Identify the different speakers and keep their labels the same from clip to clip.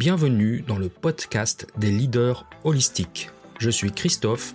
Speaker 1: Bienvenue dans le podcast des leaders holistiques. Je suis Christophe,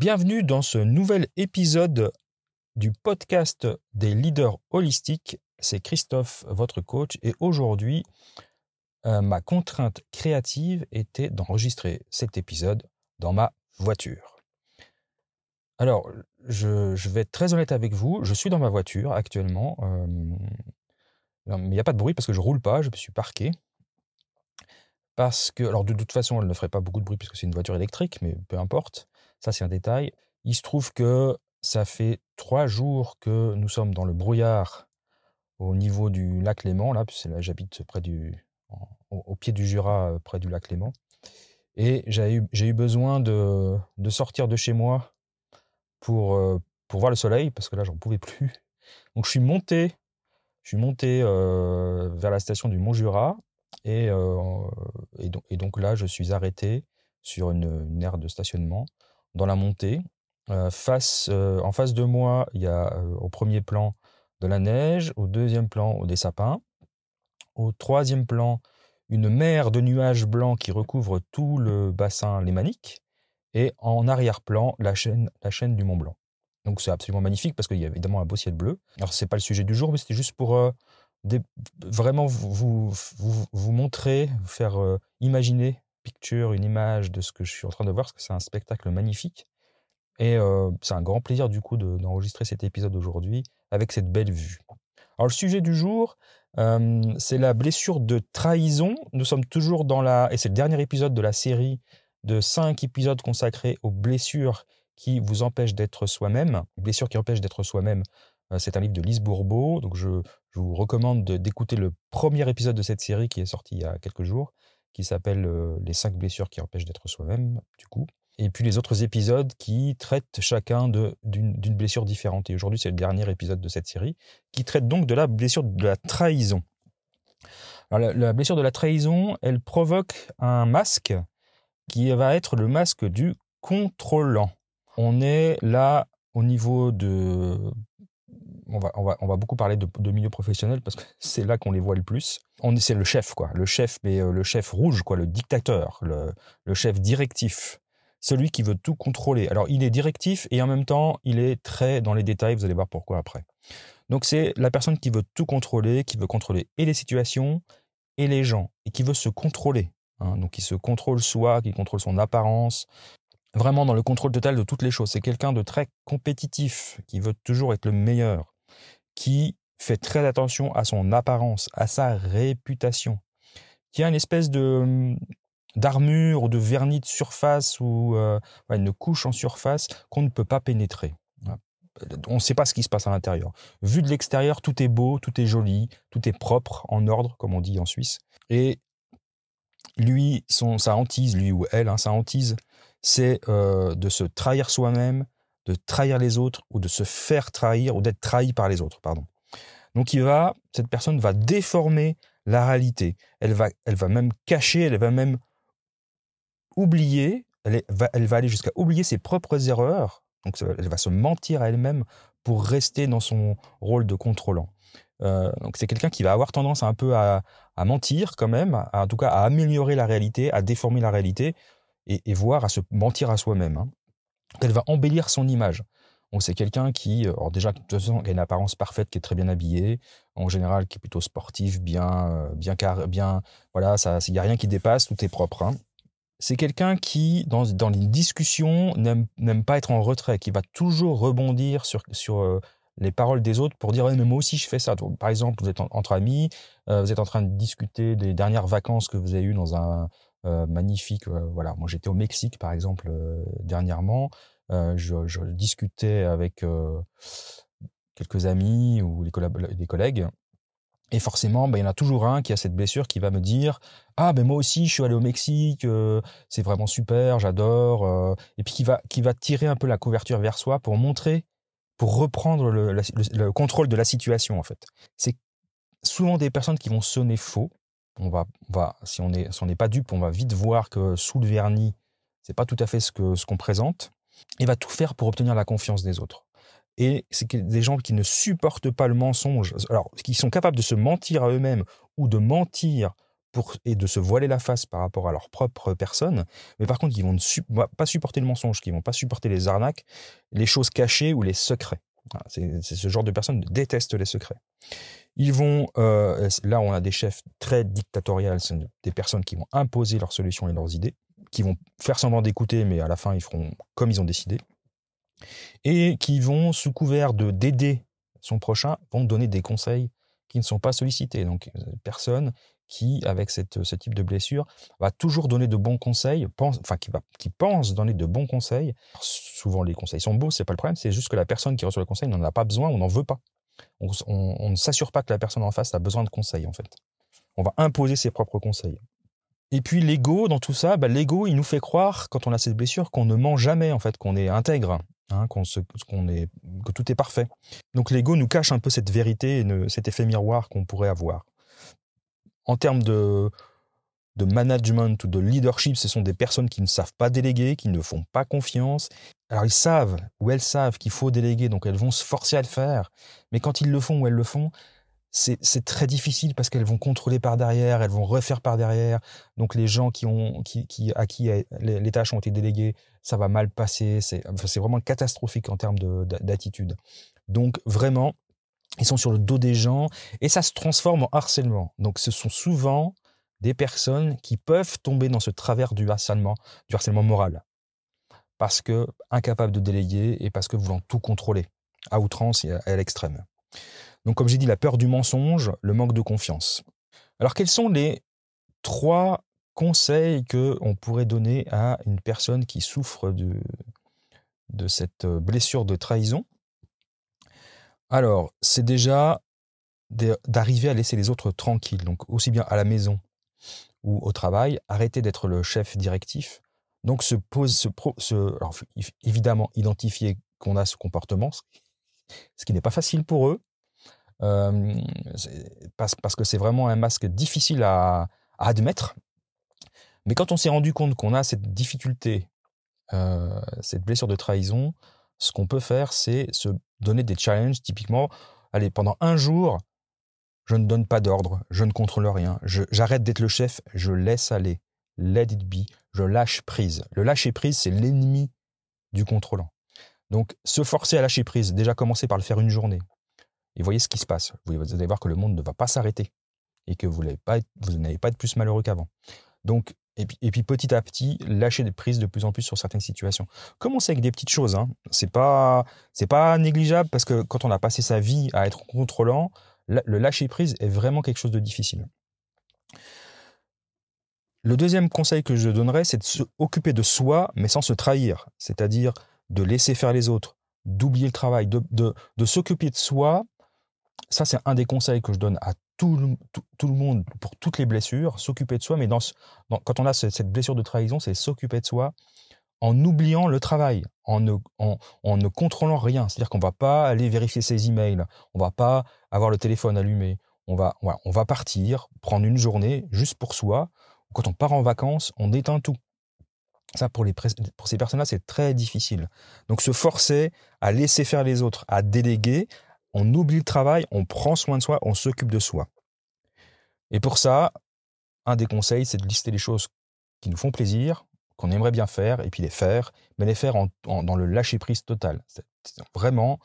Speaker 1: Bienvenue dans ce nouvel épisode du podcast des leaders holistiques. C'est Christophe, votre coach, et aujourd'hui, euh, ma contrainte créative était d'enregistrer cet épisode dans ma voiture. Alors, je, vais être très honnête avec vous, je suis dans ma voiture actuellement, euh, mais il n'y a pas de bruit parce que je roule pas, je me suis parqué. Parce que, alors de toute façon, elle ne ferait pas beaucoup de bruit puisque c'est une voiture électrique, mais peu importe. Ça, c'est un détail. Il se trouve que ça fait trois jours que nous sommes dans le brouillard au niveau du lac Léman. Là, là j'habite près du, au, pied du Jura, près du lac Léman. Et j'ai eu, besoin de, sortir de chez moi pour, pour voir le soleil, parce que là, j'en pouvais plus. Donc, je suis monté, je suis monté vers la station du Mont Jura. Et, donc, là, je suis arrêté sur une aire de stationnement dans la montée. face, en face de moi, il y a au premier plan de la neige, au deuxième plan des sapins, au troisième plan une mer de nuages blancs qui recouvre tout le bassin lémanique, et en arrière-plan la chaîne, la chaîne du Mont Blanc. Donc c'est absolument magnifique parce qu'il y a évidemment un beau ciel bleu. Alors c'est pas le sujet du jour, mais c'était juste pour vraiment vous, vous, montrer, vous faire imaginer une image de ce que je suis en train de voir, parce que c'est un spectacle magnifique. Et c'est un grand plaisir du coup d'enregistrer cet épisode aujourd'hui avec cette belle vue. Alors le sujet du jour, c'est la blessure de trahison. Nous sommes toujours dans la... Et c'est le dernier épisode de la série de cinq épisodes consacrés aux blessures qui vous empêchent d'être soi-même. Blessures qui empêchent d'être soi-même, c'est un livre de Lise Bourbeau. Donc je, je vous recommande d'écouter le premier épisode de cette série qui est sorti il y a quelques jours qui s'appelle Les cinq blessures qui empêchent d'être soi-même, du coup. Et puis les autres épisodes qui traitent chacun d'une blessure différente. Et aujourd'hui, c'est le dernier épisode de cette série, qui traite donc de la blessure de la trahison. Alors, la, blessure de la trahison, elle provoque un masque qui va être le masque du contrôlant. On est là au niveau de on va, on va, on va beaucoup parler de milieu professionnel parce que c'est là qu'on les voit le plus. On c'est le chef, quoi. Le chef, mais euh, le chef rouge, quoi, le dictateur, le, le chef directif. Celui qui veut tout contrôler. Alors, il est directif et en même temps, il est très dans les détails. Vous allez voir pourquoi après. Donc, c'est la personne qui veut tout contrôler, qui veut contrôler et les situations et les gens et qui veut se contrôler. Hein. Donc, qui se contrôle soi, qui contrôle son apparence, vraiment dans le contrôle total de toutes les choses. C'est quelqu'un de très compétitif, qui veut toujours être le meilleur, qui fait très attention à son apparence, à sa réputation, qui a une espèce de hum, d'armure ou de vernis de surface ou euh, une couche en surface qu'on ne peut pas pénétrer. On ne sait pas ce qui se passe à l'intérieur. Vu de l'extérieur, tout est beau, tout est joli, tout est propre, en ordre, comme on dit en Suisse. Et lui, son, sa hantise, lui ou elle, hein, sa hantise, c'est euh, de se trahir soi-même, de trahir les autres ou de se faire trahir ou d'être trahi par les autres, pardon. Donc il va, cette personne va déformer la réalité. Elle va, elle va même cacher, elle va même oublier, elle, va, aller jusqu'à oublier ses propres erreurs. Donc elle va se mentir à elle-même pour rester dans son rôle de contrôlant. Euh, donc c'est quelqu'un qui va avoir tendance un peu à, mentir quand même, en tout cas à améliorer la réalité, à déformer la réalité et, et voire à se mentir à soi-même. Hein elle va embellir son image. Donc c'est quelqu'un qui, euh, déjà, de toute façon, a une apparence parfaite, qui est très bien habillé, en général, qui est plutôt sportif, bien, euh, bien, car, bien, voilà, il y a rien qui dépasse, tout est propre. Hein. c'est quelqu'un qui, dans, dans les discussions, n'aime pas être en retrait, qui va toujours rebondir sur, euh, les paroles des autres pour dire mais moi aussi je fais ça. par exemple, vous êtes entre amis, vous êtes en train de discuter des dernières vacances que vous avez eues dans un magnifique. voilà, moi j'étais au Mexique par exemple dernièrement. Je, je, discutais avec quelques amis ou des collègues et forcément, ben, il y en a toujours un qui a cette blessure qui va me dire ah ben moi aussi je suis allé au Mexique, euh, c'est vraiment super, j'adore, euh, et puis qui va qui va tirer un peu la couverture vers soi pour montrer, pour reprendre le, le, contrôle de la situation en fait. C'est souvent des personnes qui vont sonner faux. On va, on va si on est si n'est pas dupe, on va vite voir que sous le vernis, c'est pas tout à fait ce que ce qu'on présente. Et va tout faire pour obtenir la confiance des autres et c'est des gens qui ne supportent pas le mensonge, alors qui sont capables de se mentir à eux-mêmes ou de mentir pour, et de se voiler la face par rapport à leur propre personne, mais par contre, ils vont ne pas supporter le mensonge, qui vont pas supporter les arnaques, les choses cachées ou les secrets. C'est ce genre de personnes qui détestent les secrets. Ils vont, euh, là, on a des chefs très dictatoriaux, des personnes qui vont imposer leurs solutions et leurs idées, qui vont faire semblant d'écouter, mais à la fin, ils feront comme ils ont décidé et qui vont, sous couvert de d'aider son prochain, vont donner des conseils qui ne sont pas sollicités. Donc, euh, personne qui, avec ce type de blessure, va toujours donner de bons conseils, pense, enfin, qui, va, qui pense donner de bons conseils. Souvent, les conseils sont beaux, c'est pas le problème, c'est juste que la personne qui reçoit le conseil n'en a pas besoin, on n'en veut pas. On ne s'assure pas que la personne en face a besoin de conseils, en fait. On va imposer ses propres conseils. Et puis l'ego dans tout ça, bah, l'ego il nous fait croire quand on a cette blessure qu'on ne ment jamais en fait, qu'on est intègre, hein, qu'on est, que tout est parfait. Donc l'ego nous cache un peu cette vérité et cet effet miroir qu'on pourrait avoir. En termes de, de management ou de leadership, ce sont des personnes qui ne savent pas déléguer, qui ne font pas confiance. Alors ils savent ou elles savent qu'il faut déléguer, donc elles vont se forcer à le faire. Mais quand ils le font ou elles le font, c'est très difficile parce qu'elles vont contrôler par derrière, elles vont refaire par derrière. Donc les gens qui ont, qui, à qui les, tâches ont été déléguées, ça va mal passer. C'est vraiment catastrophique en termes d'attitude. Donc vraiment, ils sont sur le dos des gens et ça se transforme en harcèlement. Donc ce sont souvent des personnes qui peuvent tomber dans ce travers du harcèlement, du harcèlement moral, parce que incapables de déléguer et parce que voulant tout contrôler à outrance et à l'extrême. Donc, comme j'ai dit, la peur du mensonge, le manque de confiance. Alors, quels sont les trois conseils que on pourrait donner à une personne qui souffre de, de cette blessure de trahison? Alors, c'est déjà d'arriver à laisser les autres tranquilles, donc aussi bien à la maison ou au travail, arrêter d'être le chef directif. Donc, se pose, se, se alors, évidemment, identifier qu'on a ce comportement, ce qui n'est pas facile pour eux, euh, parce, que c'est vraiment un masque difficile à, admettre. Mais quand on s'est rendu compte qu'on a cette difficulté, euh, cette blessure de trahison, ce qu'on peut faire, c'est se donner des challenges. Typiquement, allez, pendant un jour, je ne donne pas d'ordre, je ne contrôle rien, j'arrête d'être le chef, je laisse aller, let it be, je lâche prise. Le lâcher prise, c'est l'ennemi du contrôlant. Donc, se forcer à lâcher prise, déjà commencer par le faire une journée, et voyez ce qui se passe. Vous allez voir que le monde ne va pas s'arrêter et que vous n'allez pas, être, plus malheureux qu'avant. Donc, et puis, et puis, petit à petit, lâcher des prises de plus en plus sur certaines situations. Commencez avec des petites choses. Hein. C'est pas, pas négligeable parce que quand on a passé sa vie à être contrôlant, le lâcher prise est vraiment quelque chose de difficile. Le deuxième conseil que je donnerais, c'est de s'occuper de soi, mais sans se trahir. C'est-à-dire de laisser faire les autres, d'oublier le travail, de s'occuper de soi ça, c'est un des conseils que je donne à tout le, monde pour toutes les blessures, s'occuper de soi. Mais dans, quand on a cette blessure de trahison, c'est s'occuper de soi en oubliant le travail, en ne, contrôlant rien. C'est-à-dire qu'on va pas aller vérifier ses emails, on va pas avoir le téléphone allumé. On va, partir, prendre une journée juste pour soi. Quand on part en vacances, on éteint tout. Ça, pour ces personnes-là, c'est très difficile. Donc, se forcer à laisser faire les autres, à déléguer, on oublie le travail, on prend soin de soi, on s'occupe de soi. Et pour ça, un des conseils, c'est de lister les choses qui nous font plaisir, qu'on aimerait bien faire, et puis les faire, mais les faire dans le lâcher-prise total. vraiment,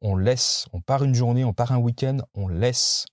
Speaker 1: on laisse, on part une journée, on part un week-end, on laisse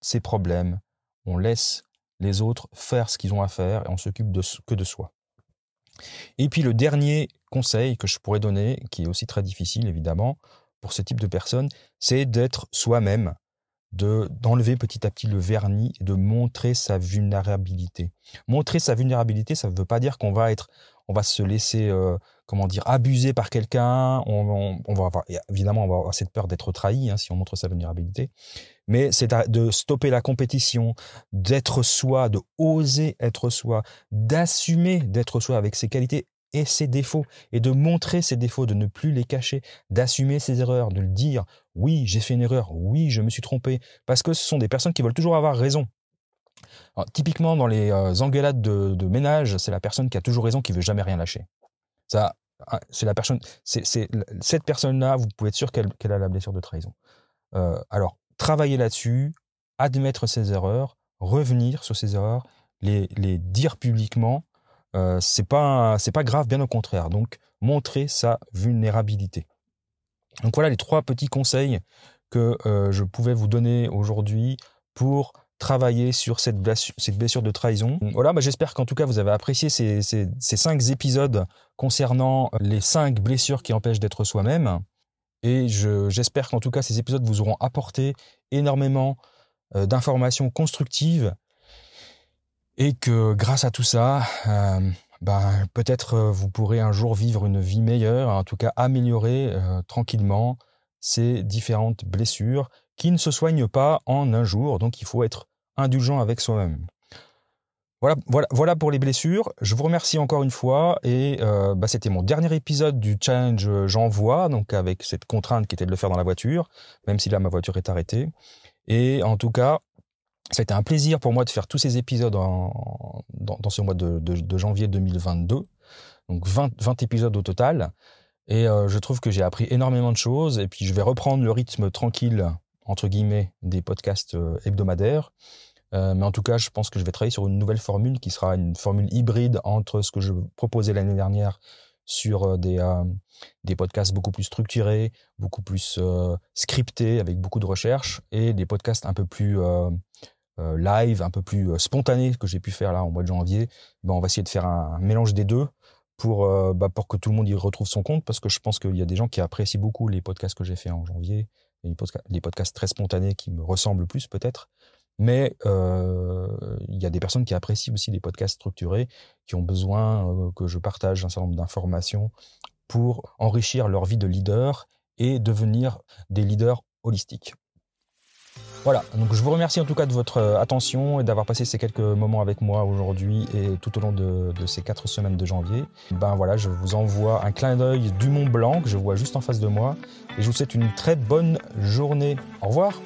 Speaker 1: ses problèmes, on laisse les autres faire ce qu'ils ont à faire et on s'occupe que de soi. Et puis le dernier conseil que je pourrais donner, qui est aussi très difficile évidemment pour ce type de personnes, c'est d'être soi-même, de d'enlever petit à petit le vernis et de montrer sa vulnérabilité. Montrer sa vulnérabilité, ça ne veut pas dire qu'on va être, on va se laisser, euh, comment dire, abuser par quelqu'un. On, va avoir, évidemment, on va avoir cette peur d'être trahi hein, si on montre sa vulnérabilité. Mais c'est de stopper la compétition, d'être soi, de oser être soi, d'assumer d'être soi avec ses qualités et ses défauts, et de montrer ses défauts, de ne plus les cacher, d'assumer ses erreurs, de le dire, oui, j'ai fait une erreur, oui, je me suis trompé, parce que ce sont des personnes qui veulent toujours avoir raison. typiquement, dans les euh, engueulades de, ménage, c'est la personne qui a toujours raison qui veut jamais rien lâcher. Ça, ah, c'est la personne, c'est cette personne-là, vous pouvez être sûr qu'elle a la blessure de trahison. Euh, alors, travailler là-dessus, admettre ses erreurs, revenir sur ses erreurs, les, les dire publiquement, euh, c'est pas c'est pas grave, bien au contraire. Donc, montrer sa vulnérabilité. Donc voilà les trois petits conseils que euh, je pouvais vous donner aujourd'hui pour travailler sur cette blessure, cette blessure de trahison. Voilà, bah j'espère qu'en tout cas vous avez apprécié ces, ces, cinq épisodes concernant les cinq blessures qui empêchent d'être soi-même. Et j'espère qu'en tout cas ces épisodes vous auront apporté énormément euh, d'informations constructives et que grâce à tout ça, euh, ben, peut-être euh, vous pourrez un jour vivre une vie meilleure, en tout cas améliorer tranquillement ces différentes blessures qui ne se soignent pas en un jour. Donc il faut être indulgent avec soi-même. Voilà, voilà, voilà pour les blessures. Je vous remercie encore une fois et euh, bah, c'était mon dernier épisode du challenge J'envoie, donc avec cette contrainte qui était de le faire dans la voiture, même si là ma voiture est arrêtée. Et en tout cas, ça a été un plaisir pour moi de faire tous ces épisodes dans, ce mois de, janvier 2022. Donc 20, 20 épisodes au total. Et euh, je trouve que j'ai appris énormément de choses. Et puis je vais reprendre le rythme tranquille entre guillemets, des podcasts euh, hebdomadaires. Euh, mais en tout cas, je pense que je vais travailler sur une nouvelle formule qui sera une formule hybride entre ce que je proposais l'année dernière sur euh, des, des podcasts beaucoup plus structurés, beaucoup plus scriptés, avec beaucoup de recherche, et des podcasts un peu plus live, un peu plus spontanés que j'ai pu faire là en mois de janvier. Ben, on va essayer de faire un, mélange des deux pour, bah, pour que tout le monde y retrouve son compte, parce que je pense qu'il y a des gens qui apprécient beaucoup les podcasts que j'ai fait en janvier, les podcasts, très spontanés qui me ressemblent plus peut-être. Mais euh, il y a des personnes qui apprécient aussi des podcasts structurés, qui ont besoin euh, que je partage un certain nombre d'informations pour enrichir leur vie de leader et devenir des leaders holistiques. Voilà, donc je vous remercie en tout cas de votre euh, attention et d'avoir passé ces quelques moments avec moi aujourd'hui et tout au long de, de, ces quatre semaines de janvier. Ben voilà, je vous envoie un clin d'œil du Mont Blanc que je vois juste en face de moi et je vous souhaite une très bonne journée. Au revoir